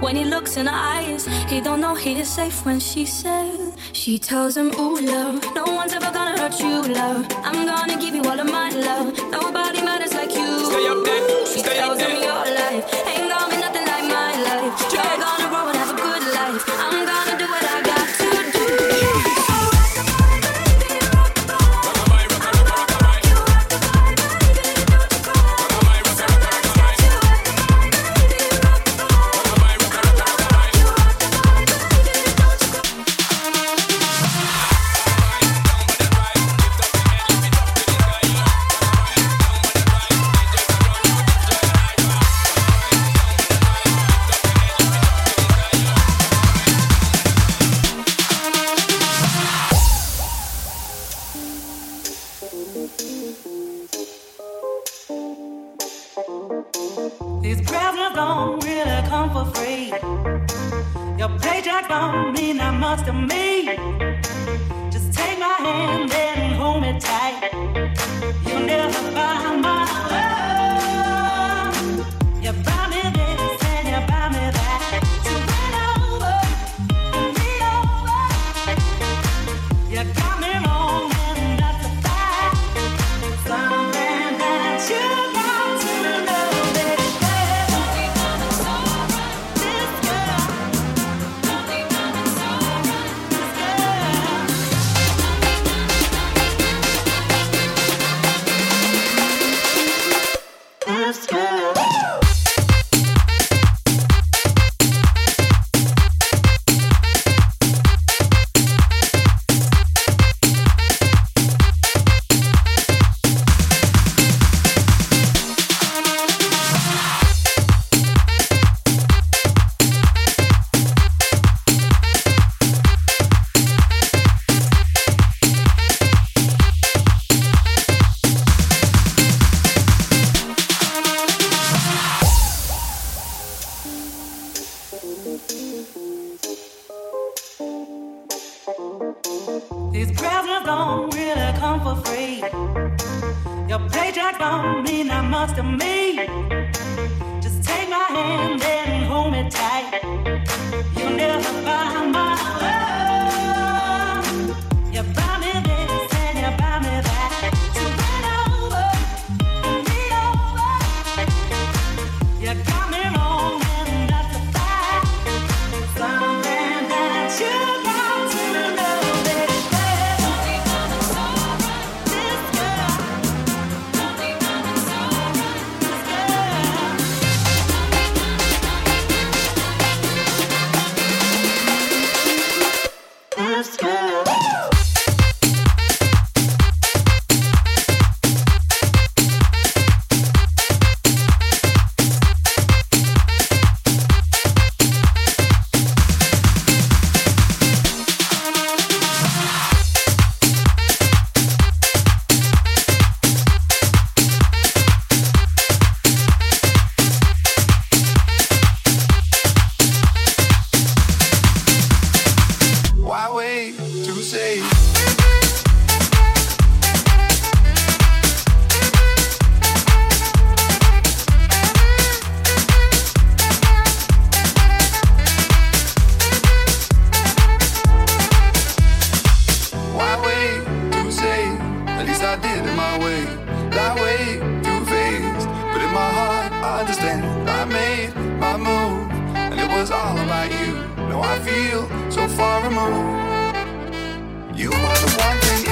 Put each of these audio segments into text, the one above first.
When he looks in her eyes, he don't know he is safe when she says, She tells him, ooh, love No one's ever gonna hurt you, love. I'm gonna give you all of my love. Nobody matters like you. Stay up there, She stay tells up him there. your life At least I did in my way. That way, too fast. But in my heart, I understand. I made my move, and it was all about you. Now I feel so far removed. You are the one thing.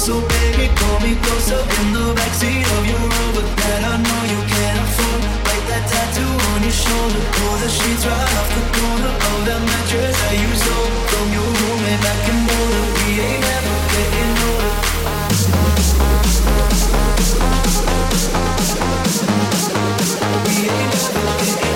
So baby, call me closer in the backseat of your Rover that I know you can't afford. Like that tattoo on your shoulder, pull the sheets right off the corner of that mattress that you sold from your roommate back in Boulder. We ain't ever getting older. We ain't ever getting older.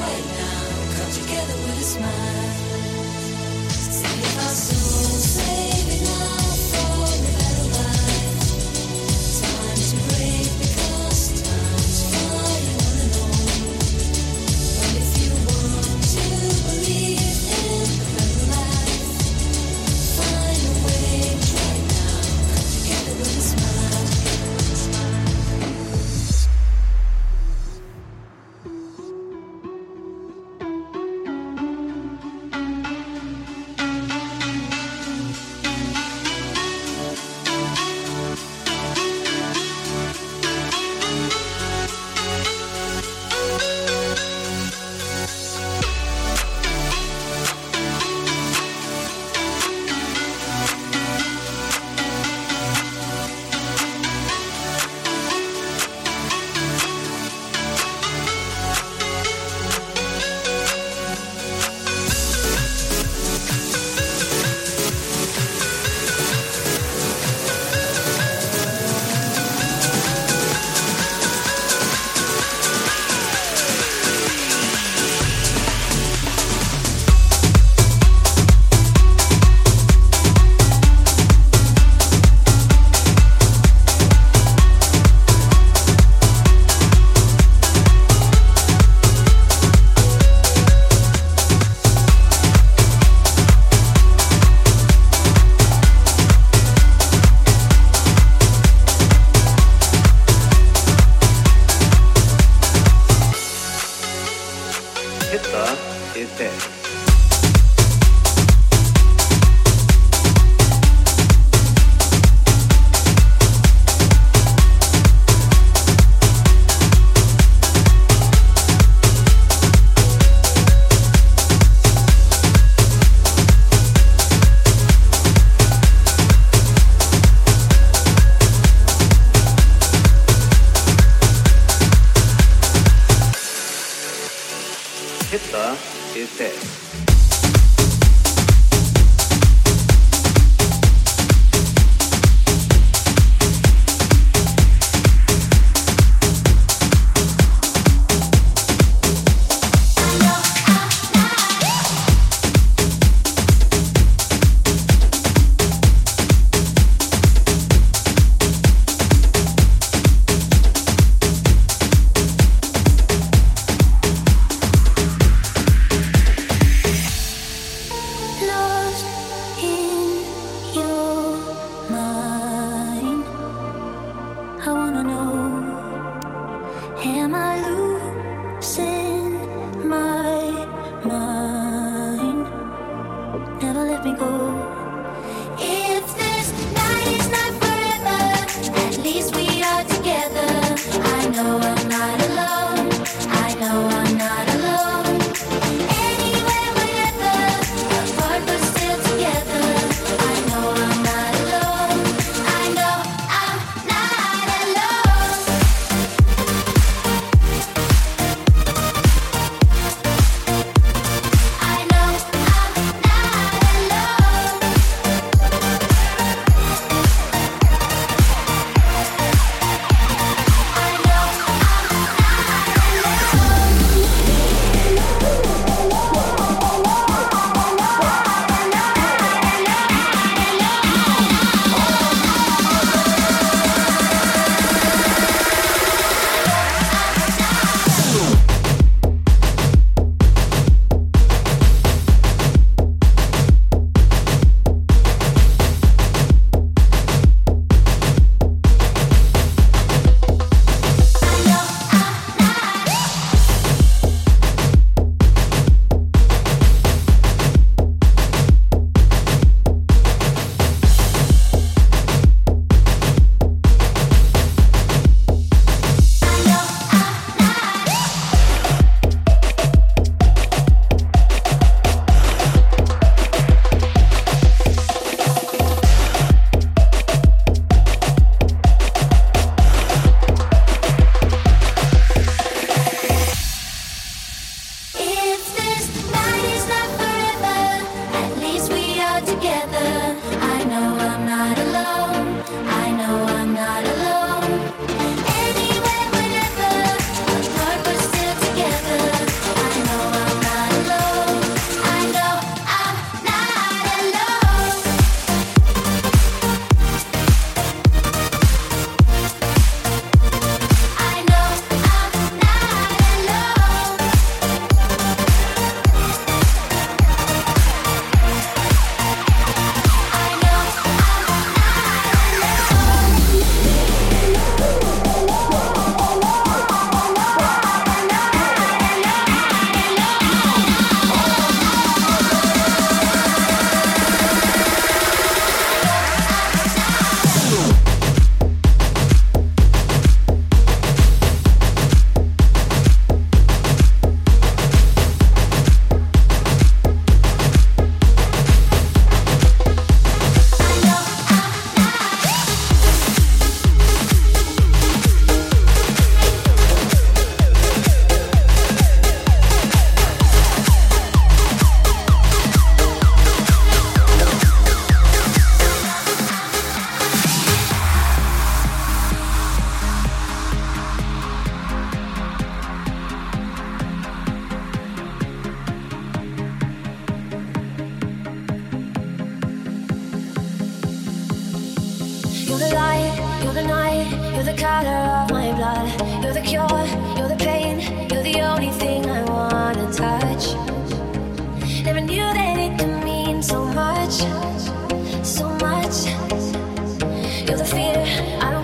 right now. Come together with a smile. See how soon. Can't explain.